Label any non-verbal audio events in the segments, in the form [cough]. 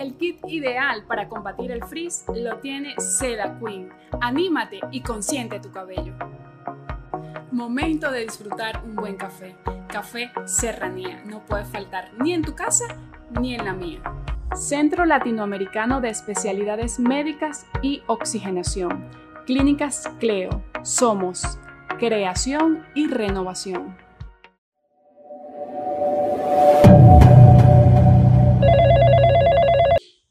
El kit ideal para combatir el frizz lo tiene Seda Queen. Anímate y consiente tu cabello. Momento de disfrutar un buen café. Café Serranía. No puede faltar ni en tu casa ni en la mía. Centro Latinoamericano de Especialidades Médicas y Oxigenación. Clínicas Cleo. Somos creación y renovación.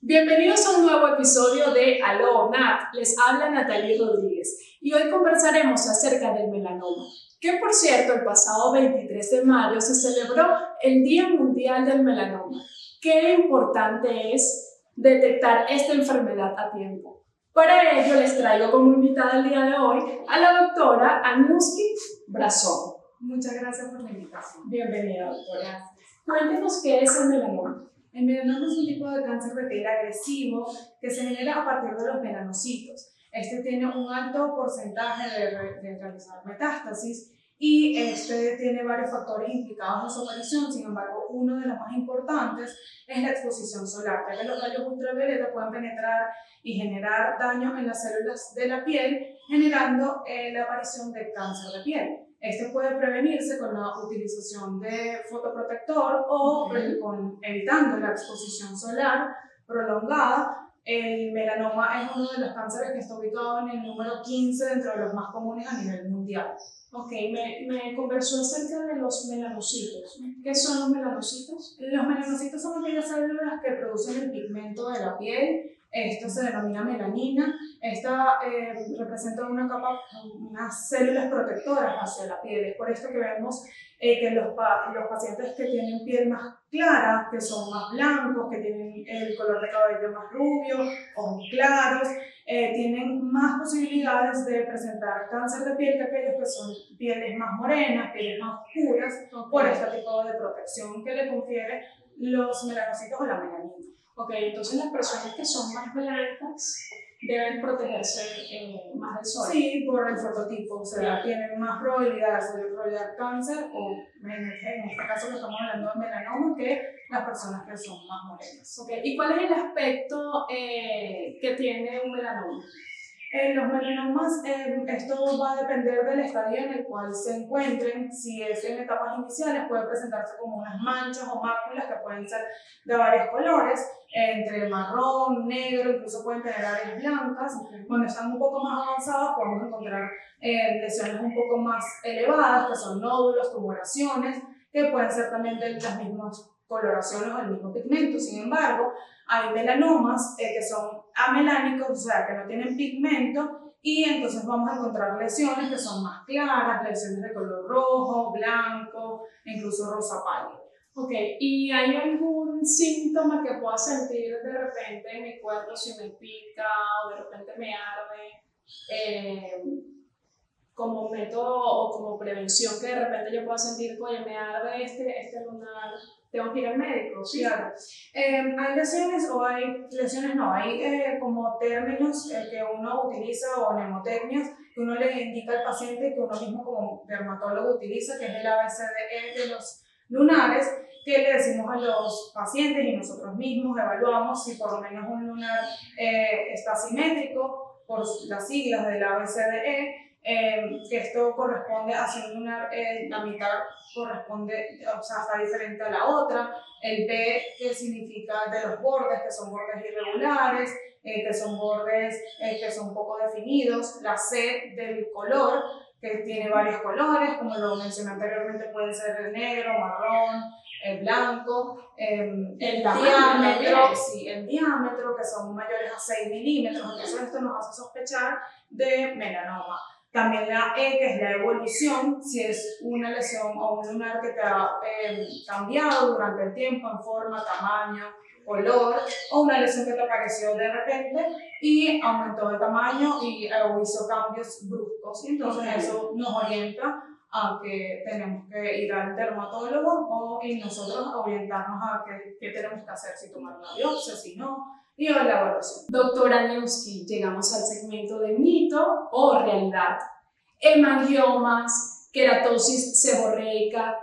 Bienvenidos a un nuevo episodio de Aló Nat. Les habla Natalie Rodríguez y hoy conversaremos acerca del melanoma. Que por cierto, el pasado 23 de mayo se celebró el Día Mundial del Melanoma. Qué importante es detectar esta enfermedad a tiempo. Para ello les traigo como invitada el día de hoy a la doctora Anuski Brazón. Muchas gracias por la invitación. Bienvenida, doctora. Cuéntenos qué es el melanoma. El melanoma es un tipo de cáncer de piel agresivo que se genera a partir de los melanocitos. Este tiene un alto porcentaje de, de realizar metástasis y este tiene varios factores implicados en su aparición. Sin embargo, uno de los más importantes es la exposición solar, ya que los rayos ultravioleta pueden penetrar y generar daño en las células de la piel, generando eh, la aparición de cáncer de piel. Este puede prevenirse con la utilización de fotoprotector o con, evitando la exposición solar prolongada. El melanoma es uno de los cánceres que está ubicado en el número 15 dentro de los más comunes a nivel mundial. Ok, me, me conversó acerca de los melanocitos. ¿Qué son los melanocitos? Los melanocitos son aquellas células que producen el pigmento de la piel esto se denomina melanina. Esta eh, representa una capa, unas células protectoras hacia la piel. Es por esto que vemos eh, que los, los pacientes que tienen piel más clara, que son más blancos, que tienen el color de cabello más rubio o muy claros, eh, tienen más posibilidades de presentar cáncer de piel que aquellos que son pieles más morenas, pieles más oscuras, por este tipo de protección que le confiere los melanocitos o la melanina. Ok, entonces las personas que son más blancas deben protegerse eh, más del sol. Sí, por el fototipo, o sea, tienen más probabilidades de desarrollar cáncer o en este caso que estamos hablando de melanoma que las personas que son más morenas. Okay. ¿Y cuál es el aspecto eh, que tiene un melanoma? En los melanomas, eh, esto va a depender del estadio en el cual se encuentren. Si es en etapas iniciales, puede presentarse como unas manchas o máculas que pueden ser de varios colores, entre marrón, negro, incluso pueden tener áreas blancas. Cuando están un poco más avanzadas, podemos encontrar eh, lesiones un poco más elevadas, que son nódulos, tumoraciones, que pueden ser también de las mismas coloraciones o el mismo pigmento. Sin embargo, hay melanomas eh, que son amelánicos, o sea, que no tienen pigmento, y entonces vamos a encontrar lesiones que son más claras, lesiones de color rojo, blanco, incluso rosa pálido. Ok, ¿y hay algún síntoma que pueda sentir de repente en mi cuerpo si me pica o de repente me arde? Eh, como método o como prevención que de repente yo pueda sentir, oye, me arde este, este lunar, tengo que ir al médico. Sí, claro. Eh, hay lesiones o hay lesiones, no, hay eh, como términos eh, que uno utiliza o nemotecnias que uno le indica al paciente que uno mismo como dermatólogo utiliza, que es el ABCDE de los lunares, que le decimos a los pacientes y nosotros mismos evaluamos si por lo menos un lunar está simétrico por las siglas del ABCDE eh, que esto corresponde a si una, eh, la mitad corresponde, o sea, está diferente a la otra, el B que significa de los bordes, que son bordes irregulares, eh, que son bordes que son poco definidos, la C del color, que tiene varios colores, como lo mencioné anteriormente, puede ser el negro, marrón, el blanco, em, el, diámetro, sí, el diámetro, que son mayores a 6 milímetros, entonces esto nos hace sospechar de melanoma. También la E, que es la evolución, si es una lesión o un lunar que te ha eh, cambiado durante el tiempo en forma, tamaño, color, o una lesión que te apareció de repente y aumentó de tamaño y eh, hizo cambios bruscos. Entonces eso nos orienta a que tenemos que ir al dermatólogo o y nosotros orientarnos a qué, qué tenemos que hacer, si tomar una biopsia, si no, y la evaluación. Doctora Newski, llegamos al segmento de mito o realidad. Hemangiomas, queratosis seborreica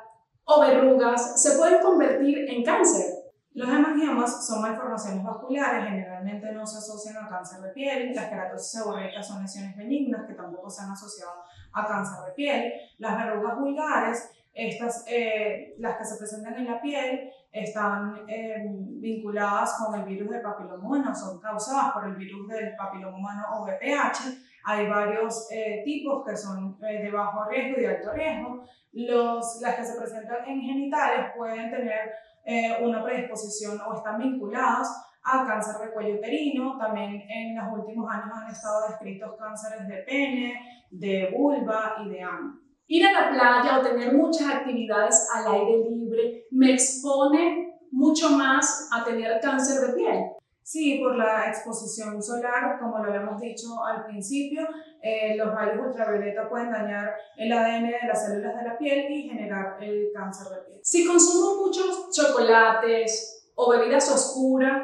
o verrugas se pueden convertir en cáncer. Los hemangiomas son malformaciones vasculares, generalmente no se asocian a cáncer de piel. Las queratosis seborreicas son lesiones benignas que tampoco se han asociado a cáncer de piel. Las verrugas vulgares, estas, eh, las que se presentan en la piel, están eh, vinculadas con el virus del papiloma humano, son causadas por el virus del papiloma o VPH. Hay varios eh, tipos que son de bajo riesgo y de alto riesgo. Los, las que se presentan en genitales pueden tener una predisposición o están vinculados a cáncer de cuello uterino. También en los últimos años han estado descritos cánceres de pene, de vulva y de ano. Ir a la playa o tener muchas actividades al aire libre me expone mucho más a tener cáncer de piel. Sí, por la exposición solar, como lo habíamos dicho al principio, eh, los rayos ultravioleta pueden dañar el ADN de las células de la piel y generar el cáncer de piel. Si consumo muchos chocolates o bebidas oscuras,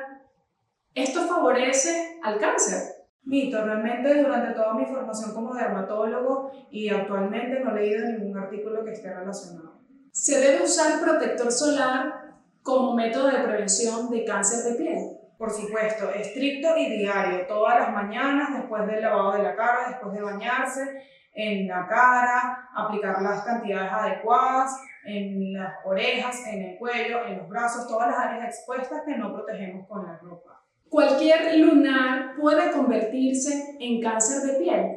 ¿esto favorece al cáncer? Mito, realmente durante toda mi formación como dermatólogo y actualmente no he leído ningún artículo que esté relacionado. ¿Se debe usar protector solar como método de prevención de cáncer de piel? Por supuesto, estricto y diario, todas las mañanas, después del lavado de la cara, después de bañarse, en la cara, aplicar las cantidades adecuadas, en las orejas, en el cuello, en los brazos, todas las áreas expuestas que no protegemos con la ropa. ¿Cualquier lunar puede convertirse en cáncer de piel?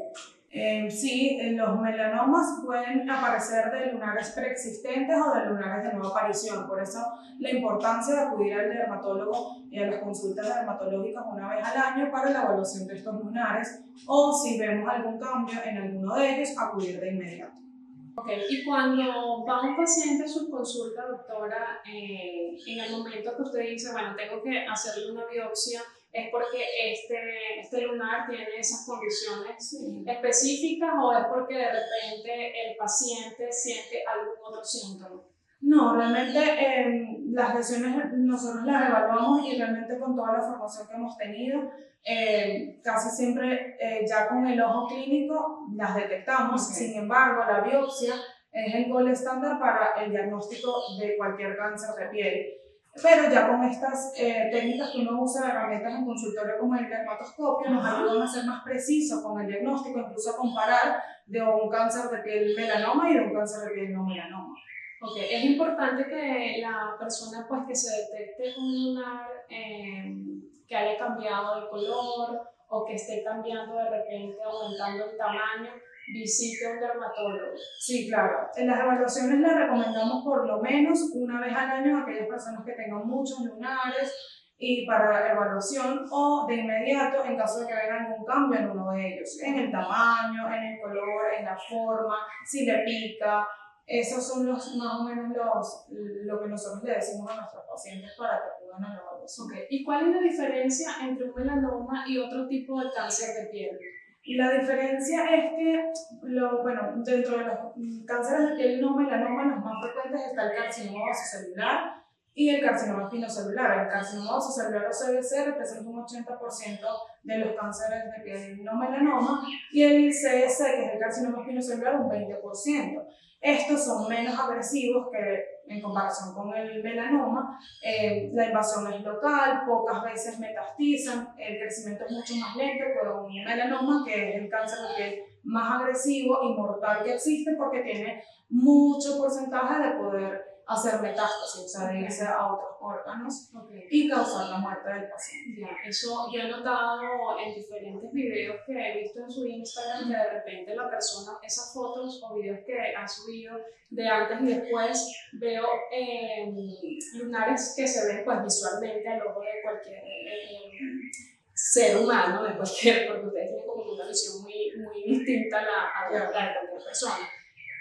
Eh, sí, los melanomas pueden aparecer de lunares preexistentes o de lunares de nueva aparición. Por eso la importancia de acudir al dermatólogo y a las consultas dermatológicas una vez al año para la evaluación de estos lunares o si vemos algún cambio en alguno de ellos, acudir de inmediato. Ok, y cuando va un paciente a su consulta, doctora, eh, en el momento que usted dice, bueno, tengo que hacerle una biopsia, es porque este, este lunar tiene esas condiciones específicas o es porque de repente el paciente siente algún otro síntoma? No, realmente eh, las lesiones nosotros las evaluamos y realmente con toda la formación que hemos tenido, eh, casi siempre eh, ya con el ojo clínico las detectamos. Sin embargo, la biopsia es el gol estándar para el diagnóstico de cualquier cáncer de piel. Pero ya con estas eh, técnicas que uno usa, herramientas en consultorio como el dermatoscopio, nos ayudan a ser más precisos con el diagnóstico, incluso a comparar de un cáncer de piel melanoma y de un cáncer de piel no melanoma. Ok, es importante que la persona pues que se detecte un lunar eh, que haya cambiado de color o que esté cambiando de repente, aumentando el tamaño, visite un dermatólogo. Sí, claro. En las evaluaciones le recomendamos por lo menos una vez al año a aquellas personas que tengan muchos lunares y para evaluación o de inmediato en caso de que haya algún cambio en uno de ellos, en el tamaño, en el color, en la forma, si le pica. Esos son los, más o menos los, lo que nosotros le decimos a nuestros pacientes para que acudan a la evaluación. Okay. ¿Y cuál es la diferencia entre un melanoma y otro tipo de cáncer de piel? Y la diferencia es que, lo, bueno, dentro de los cánceres de piel no melanoma, los más frecuentes está el carcinoma celular y el carcinoma espinocelular. El carcinoma celular o CBC representa un 80% de los cánceres de piel no melanoma y el CS, que es el carcinoma espinocelular, un 20%. Estos son menos agresivos que en comparación con el melanoma. Eh, la invasión es local, pocas veces metastizan, el crecimiento es mucho más lento que un melanoma, que es el cáncer de piel más agresivo y mortal que existe porque tiene mucho porcentaje de poder hacer metástasis, o sea, de irse a otros órganos y causar la muerte del paciente. Ya, eso yo he notado en diferentes videos que he visto en su Instagram que de repente la persona, esas fotos o videos que ha subido de antes y después, veo eh, lunares que se ven pues visualmente al ojo de cualquier eh, ser humano, de cualquier, porque ustedes tienen como una visión muy, muy distinta a la, a la de cualquier persona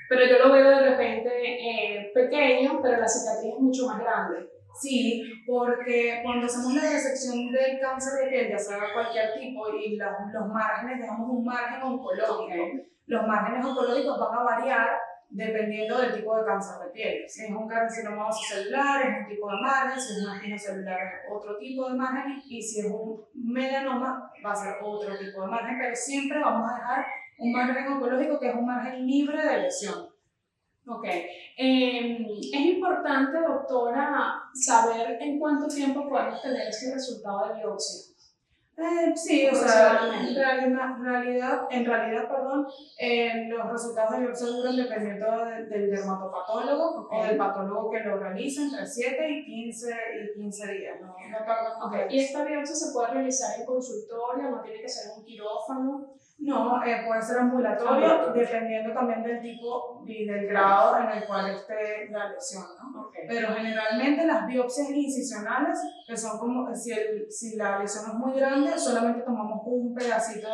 pero yo lo veo de repente eh, pequeño, pero la cicatriz es mucho más grande. Sí, porque cuando hacemos la resección del cáncer de piel, ya sea cualquier tipo, y los, los márgenes, dejamos un margen oncológico, los márgenes oncológicos van a variar dependiendo del tipo de cáncer de piel. Si es un carcinoma celular, es un tipo de margen, si es un celular, es otro tipo de margen, y si es un melanoma, va a ser otro tipo de margen, pero siempre vamos a dejar un margen oncológico que es un margen libre de lesión. Ok. Em, es importante, doctora, saber en cuánto tiempo podemos tener ese resultado de biopsia. Eh, sí, o sea, en realidad, en realidad perdón, eh, los resultados de biopsia duran dependiendo del dermatopatólogo o del patólogo que lo realiza entre 7 y 15, y 15 días. ¿no? okay. ¿Y esta biopsia se puede realizar en consultorio? ¿No tiene que ser en un quirófano? No, eh, puede ser ambulatorio, dependiendo también del tipo y del grado en el cual esté la lesión, ¿no? Pero generalmente las biopsias incisionales, que son como, si, el, si la lesión es muy grande, solamente tomamos un pedacito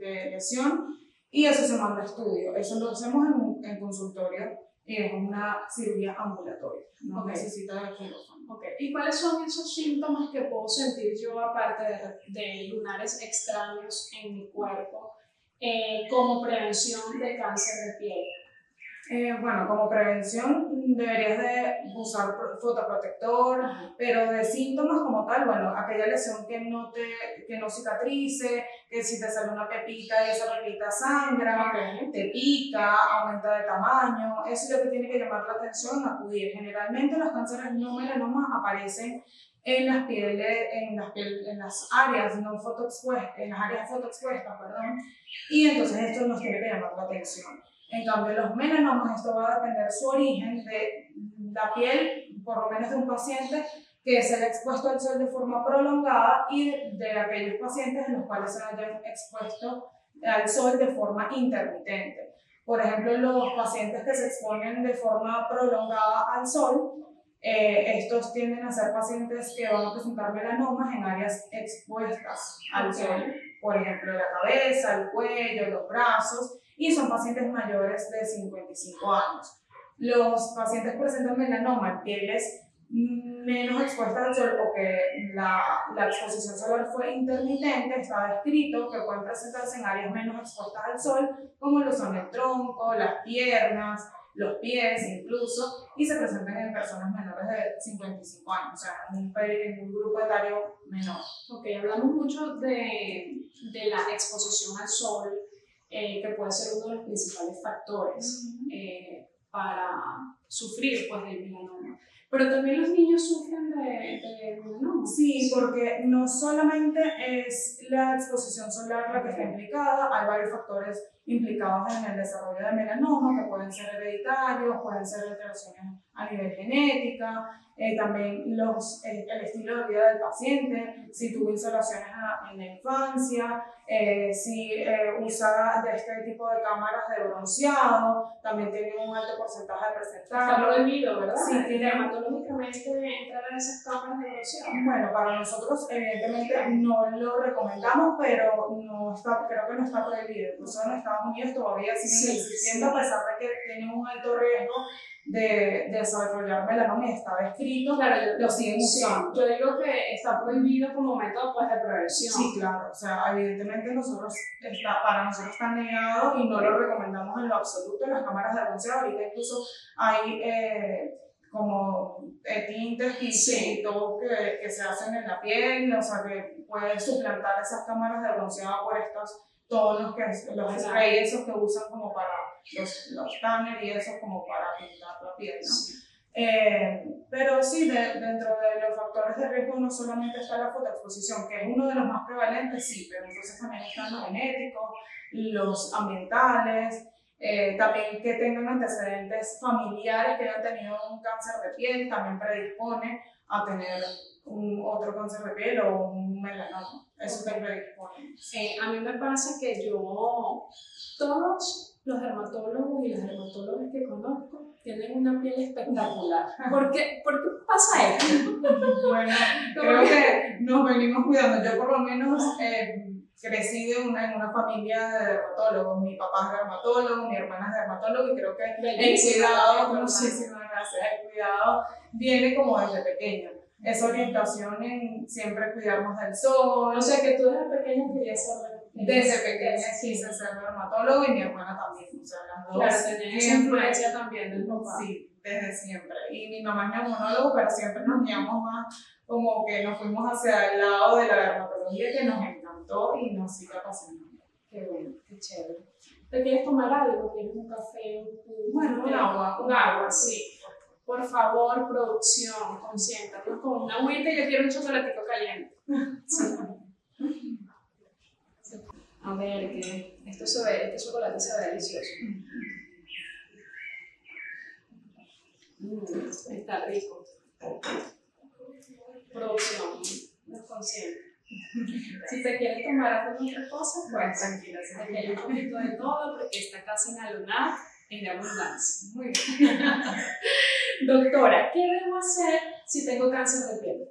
de, lesión y eso se manda a estudio. Eso lo hacemos en, en consultorio y es una cirugía ambulatoria, no necesita de quirófano. Okay. ¿Y cuáles son esos síntomas que puedo sentir yo aparte de, de lunares extraños en mi cuerpo? Eh, como prevención de cáncer de piel? Eh, bueno, como prevención deberías de usar fotoprotector, pero de síntomas como tal, bueno, aquella lesión que no, te, que no cicatrice, que si te sale una pepita y esa pepita sangra, te pica, aumenta de tamaño, eso es lo que tiene que llamar la atención, acudir. Generalmente los cánceres no melanomas aparecen en las pieles, en las, en las áreas no fotoexpuestas, en las áreas fotoexpuestas, perdón, y entonces esto nos tiene que llamar la atención. En cambio, los melanomas, esto va a depender su origen de la piel, por lo menos de un paciente que se haya expuesto al sol de forma prolongada y de, aquellos pacientes en los cuales se hayan expuesto al sol de forma intermitente. Por ejemplo, los pacientes que se exponen de forma prolongada al sol, eh, estos tienden a ser pacientes que van a presentar melanomas en áreas expuestas al sol, por ejemplo, la cabeza, el cuello, los brazos, y son pacientes mayores de 55 años. Los pacientes presentan melanoma pieles menos expuestas al sol o que la, la, exposición solar fue intermitente, está descrito que pueden presentarse en áreas menos expuestas al sol, como lo son el tronco, las piernas, los pies incluso, y se presentan en personas menores de 55 años, o sea, en un, un grupo etario menor. Ok, hablamos mucho de, de la exposición al sol, eh, que puede ser uno de los principales factores eh, para sufrir pues, del melanoma. Pero también los niños sufren de, de melanoma. Sí, porque no solamente es la exposición solar la que está implicada, hay varios factores implicados en el desarrollo de melanoma, que pueden ser hereditarios, pueden ser alteraciones a nivel genética, eh, también los, el, estilo de vida del paciente, si tuvo insolaciones en la infancia, eh, si eh, usa de este tipo de cámaras de bronceado, también tiene un alto porcentaje de presentarlo. Está prohibido, ¿verdad? Sí, tiene. Dermatológicamente entrar en esas cámaras de bronceado. Bueno, para nosotros evidentemente no lo recomendamos, pero no está, creo que no está prohibido. Incluso en Estados Unidos todavía sigue existiendo, a pesar de que tiene un alto riesgo de, de desarrollar melanoma y estaba escrito, claro, lo siguen usando. yo digo que está prohibido como método pues, de prevención. Sí, claro, o sea, evidentemente nosotros está, para nosotros está negado y no lo recomendamos en lo absoluto en las cámaras de bronceado. Ahorita incluso hay eh, como eh, tintes y, todo que, que se hacen en la piel, o sea, que pueden suplantar esas cámaras de bronceado por estos todos los, que, los sprays esos que usan como para los, los tanner y eso como para pintar la piel, ¿no? Eh, pero sí, dentro de los factores de riesgo no solamente está la fotoexposición, que es uno de los más prevalentes, sí, pero entonces también están los genéticos, los ambientales, eh, también que tengan antecedentes familiares que hayan tenido un cáncer de piel, también predispone a tener un otro cáncer de piel o un melanoma. Eso te predispone. Eh, a mí me pasa que yo, todos los dermatólogos y las dermatólogas que conozco tienen una piel espectacular. ¿Por qué, ¿Por qué pasa esto? [laughs] bueno, creo que nos venimos cuidando. Yo por lo menos eh, crecí en una, en una familia de dermatólogos. Mi papá es dermatólogo, mi hermana es dermatóloga y creo que el cuidado, muchísimas gracias, el cuidado viene como desde pequeño esa orientación en siempre cuidarnos del sol. O sea que tú desde pequeña querías ser Desde pequeña quise ser dermatólogo y mi hermana también. O sea, las dos. Claro, tenías influencia también del papá. Sí, desde siempre. Y mi mamá es neumólogo, pero siempre nos guiamos más como que nos fuimos hacia el lado de la dermatología que nos encantó y nos sigue apasionando. Qué bueno, qué chévere. ¿Te quieres tomar algo? ¿Quieres un café? Un, bueno, un agua. Un agua, sí. Por favor, producción, consiéntanos con una agüita y yo quiero un chocolatico caliente. [laughs] A ver, que esto se ve, este chocolate se ve delicioso. Mm, está rico. Producción, no consciente. [laughs] Si te quieres tomar alguna otra cosa, pues tranquila, aquí hay un poquito de todo porque está casi en alunar en abundancia. Muy bien. [laughs] Doctora, ¿qué debo hacer si tengo cáncer de piel?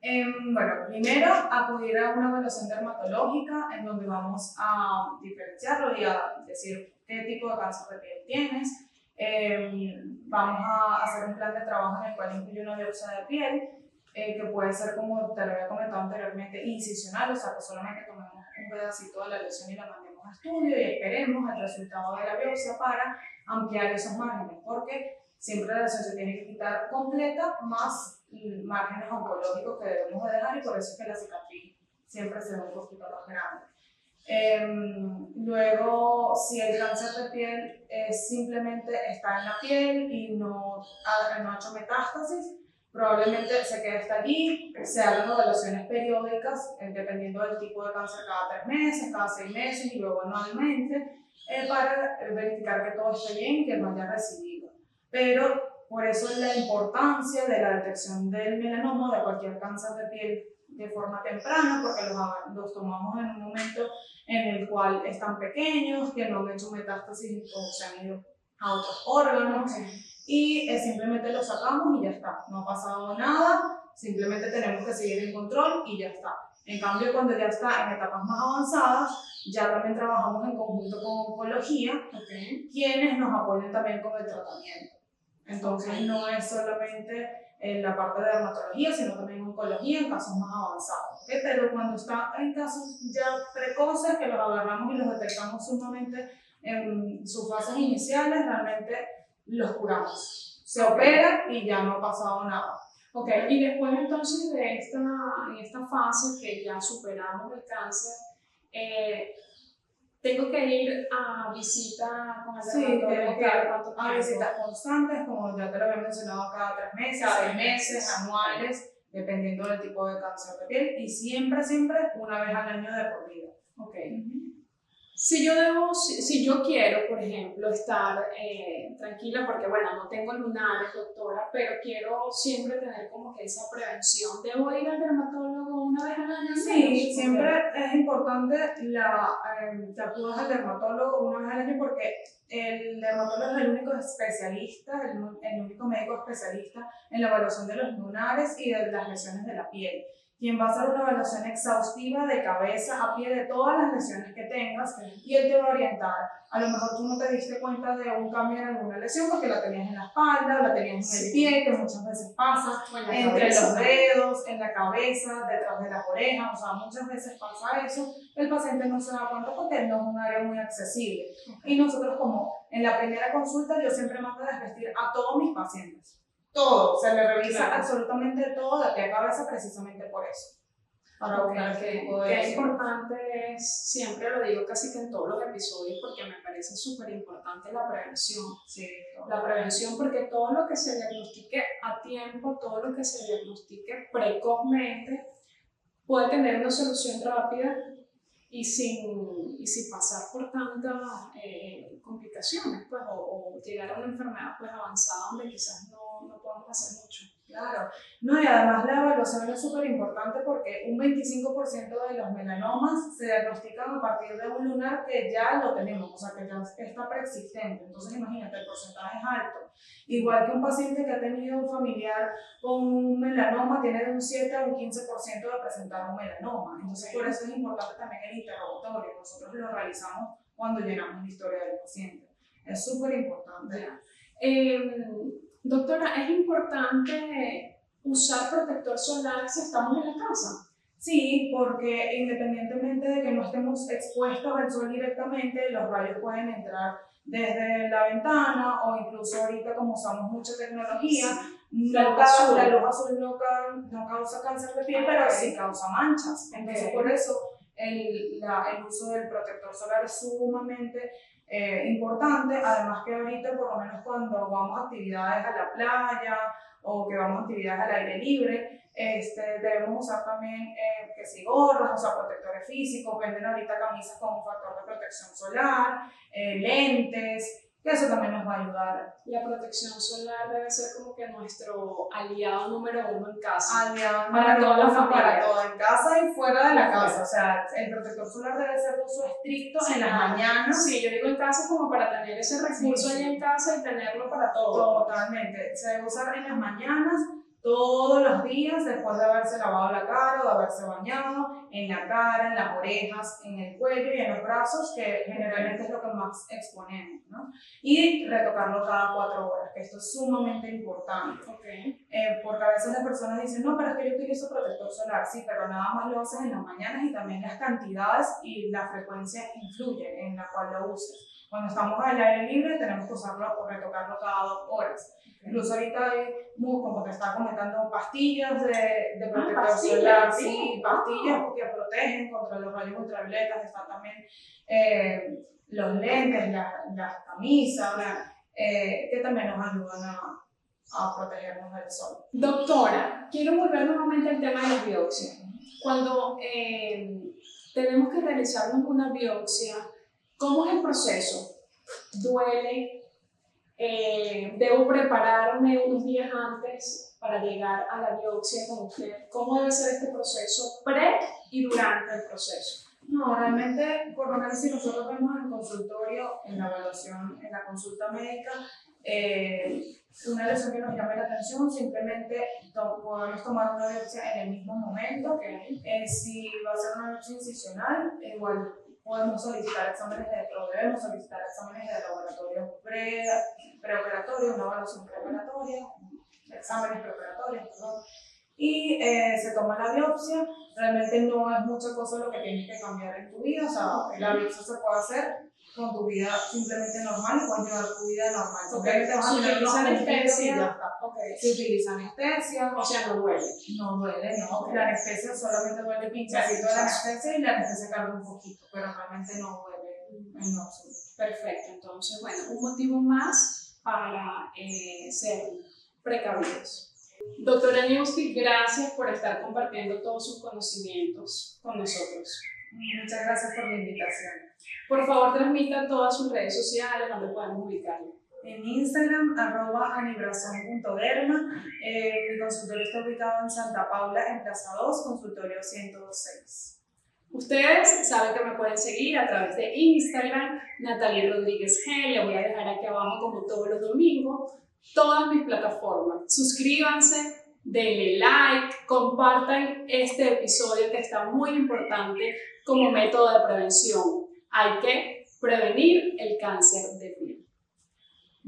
Em, bueno, primero acudir a una evaluación dermatológica en donde vamos a diferenciarlo y a decir qué tipo de cáncer de piel tienes. Em, vamos a hacer un plan de trabajo en el cual incluye una biopsia de piel, eh, que puede ser, como te lo había comentado anteriormente, incisional, o sea, que solamente tomemos un pedacito de la lesión y la mandemos a estudio y esperemos el resultado de la biopsia para ampliar esos márgenes, porque siempre la lesión se tiene que quitar completa, más márgenes oncológicos que debemos de dejar y por eso es que la cicatriz siempre se ve un poquito más grande. Eh, luego, si el cáncer de piel es simplemente está en la piel y no no ha hecho metástasis, probablemente se quede hasta allí, se hagan evaluaciones periódicas, eh, dependiendo del tipo de cáncer, cada tres meses, cada seis meses y luego anualmente, eh, para verificar que todo esté bien, que no haya recibido. Pero por eso es la importancia de la detección del melanoma de cualquier cáncer de piel de forma temprana, porque los, los tomamos en un momento en el cual están pequeños, que no han hecho metástasis o se han ido a otros órganos, y eh, simplemente los sacamos y ya está. No ha pasado nada, simplemente tenemos que seguir en control y ya está. En cambio, cuando ya está en etapas más avanzadas, ya también trabajamos en conjunto con oncología, quienes nos apoyan también con el tratamiento. Entonces no es solamente en la parte de dermatología, sino también oncología en casos más avanzados. Pero cuando está en casos ya precoces, que los agarramos y los detectamos sumamente en sus fases iniciales, realmente los curamos. Se opera y ya no ha pasado nada. Ok, y después entonces de esta, en esta fase que ya superamos el cáncer, eh, tengo que ir a visita con el sí, tengo que a visitas constantes, como ya te lo había mencionado, cada tres meses, cada seis meses, anuales, dependiendo del tipo de cáncer de piel, y siempre, siempre una vez al año de por vida. Okay. Si yo debo, si, yo quiero, por ejemplo, estar eh, tranquila, porque bueno, no tengo lunares, doctora, pero quiero siempre tener como que esa prevención, ¿debo ir al dermatólogo una vez al año? Sí, siempre es importante la, eh, que acudas al dermatólogo una vez al año porque el dermatólogo es el único especialista, el, el único médico especialista en la evaluación de los lunares y de las lesiones de la piel quien va a hacer una evaluación exhaustiva de cabeza a pie de todas las lesiones que tengas y él te va a orientar. A lo mejor tú no te diste cuenta de un cambio en alguna lesión porque la tenías en la espalda, la tenías en el pie, que muchas veces pasa, entre los dedos, en la cabeza, detrás de las orejas, o sea, muchas veces pasa eso. El paciente no se da cuenta porque no es un área muy accesible. Y nosotros como en la primera consulta yo siempre mando a desvestir a todos mis pacientes todo, se le revisa absolutamente todo de pie a cabeza precisamente por eso. Para buscar qué Qué importante es, siempre lo digo casi que en todos los episodios, porque me parece súper importante la prevención. Sí, la prevención, porque todo lo que se diagnostique a tiempo, todo lo que se diagnostique precozmente, puede tener una solución rápida y sin, y sin pasar por tantas eh, complicaciones, pues, o, o, llegar a una enfermedad pues, avanzada donde quizás no no, podemos hacer mucho. Claro, no, y además la evaluación súper importante porque un 25% de los melanomas se diagnostican a partir de un lunar que ya lo tenemos, o sea, que ya está preexistente. Entonces, imagínate, el porcentaje es alto. Igual que un paciente que ha tenido un familiar con un melanoma tiene de un 7 a un 15% de presentar un melanoma. Entonces, por eso es importante también el interrogatorio. Nosotros lo realizamos cuando llenamos la historia del paciente. Es súper importante. Eh, Doctora, ¿es importante usar protector solar si estamos en la casa? Sí, porque independientemente de que no estemos expuestos al sol directamente, los rayos pueden entrar desde la ventana o incluso ahorita como usamos mucha tecnología, la, luz azul. la luz azul no, causa cáncer de piel, pero sí causa manchas. Entonces por eso el, la, el uso del protector solar es sumamente eh, importante, además que ahorita por lo menos cuando vamos a actividades a la playa o que vamos a actividades al aire libre, este, debemos usar también eh, que si gorras, o sea, protectores físicos, venden ahorita camisas con un factor de protección solar, eh, lentes, que eso también nos va a ayudar. La protección solar debe ser como que nuestro aliado número uno en casa. Aliado Para toda la familia. Para todo, en casa y fuera de la casa. O sea, el protector solar debe ser de uso estricto en las mañanas. Sí, yo digo en casa como para tener ese recurso Sí, sí. ahí en casa y tenerlo para todo. Totalmente. Se debe usar en las mañanas, todos los días, después de haberse lavado la cara o de haberse bañado, en la cara, en las orejas, en el cuello y en los brazos, que generalmente es lo que más exponemos, ¿no? Y retocarlo cada cuatro horas, que esto es sumamente importante. Ok. Eh, porque a veces las personas dicen, no, pero es que yo utilizo protector solar, sí, pero nada más lo haces en las mañanas y también las cantidades y la frecuencia influye en la cual lo uses. Cuando estamos al aire libre tenemos que usarlo o retocarlo cada dos horas. Incluso ahorita hay, como te estaba comentando, pastillas de, de protector pastillas, solar, sí. sí, pastillas que protegen contra los rayos ultravioletas, están también eh, los lentes, las, las camisas, eh, que también nos ayudan a, a protegernos del sol. Doctora, quiero volver nuevamente al tema de la biopsia. Cuando eh, tenemos que realizarnos una biopsia, ¿cómo es el proceso? ¿Duele? Eh, ¿Debo prepararme unos días antes para llegar a la biopsia con usted? ¿Cómo debe ser este proceso pre y durante el proceso? No, realmente, por lo menos si nosotros vemos en el consultorio, en la evaluación, en la consulta médica, eh, una lesión que nos llame la atención, simplemente to- podemos tomar una biopsia en el mismo momento. Eh, si va a ser una biopsia incisional, igual podemos solicitar exámenes de, o debemos solicitar exámenes de laboratorio pre, preoperatorio, una evaluación preoperatoria, exámenes preoperatorios, perdón. Y eh, se toma la biopsia, realmente no es mucha cosa lo que tienes que cambiar en tu vida, o sea, la biopsia se puede hacer con tu vida simplemente normal, puedes llevar tu vida normal. Simplemente vas a ¿Se tener Okay. Se utiliza anestesia, O sea, no duele. no duele, no. Ok. La anestesia solamente duele el pinchacito de la anestesia y la anestesia carga un poquito, pero realmente no duele en lo absoluto. Perfecto, entonces, bueno, un motivo más para eh, ser precavidos. Doctora Newski, gracias por estar compartiendo todos sus conocimientos con nosotros. Muchas gracias por la invitación. Por favor, transmita todas sus redes sociales donde podemos ubicarlo. En Instagram, arroba anibrazón.derma. Eh, mi consultorio está ubicado en Santa Paula, en Plaza 2, consultorio 106. Ustedes saben que me pueden seguir a través de Instagram, Natalie Rodríguez G. Le voy a dejar aquí abajo, como todos los domingos, todas mis plataformas. Suscríbanse, denle like, compartan este episodio que está muy importante como método de prevención. Hay que prevenir el cáncer de.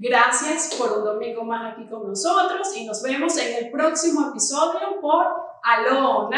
Gracias por un domingo más aquí con nosotros y nos vemos en el próximo episodio por Aló.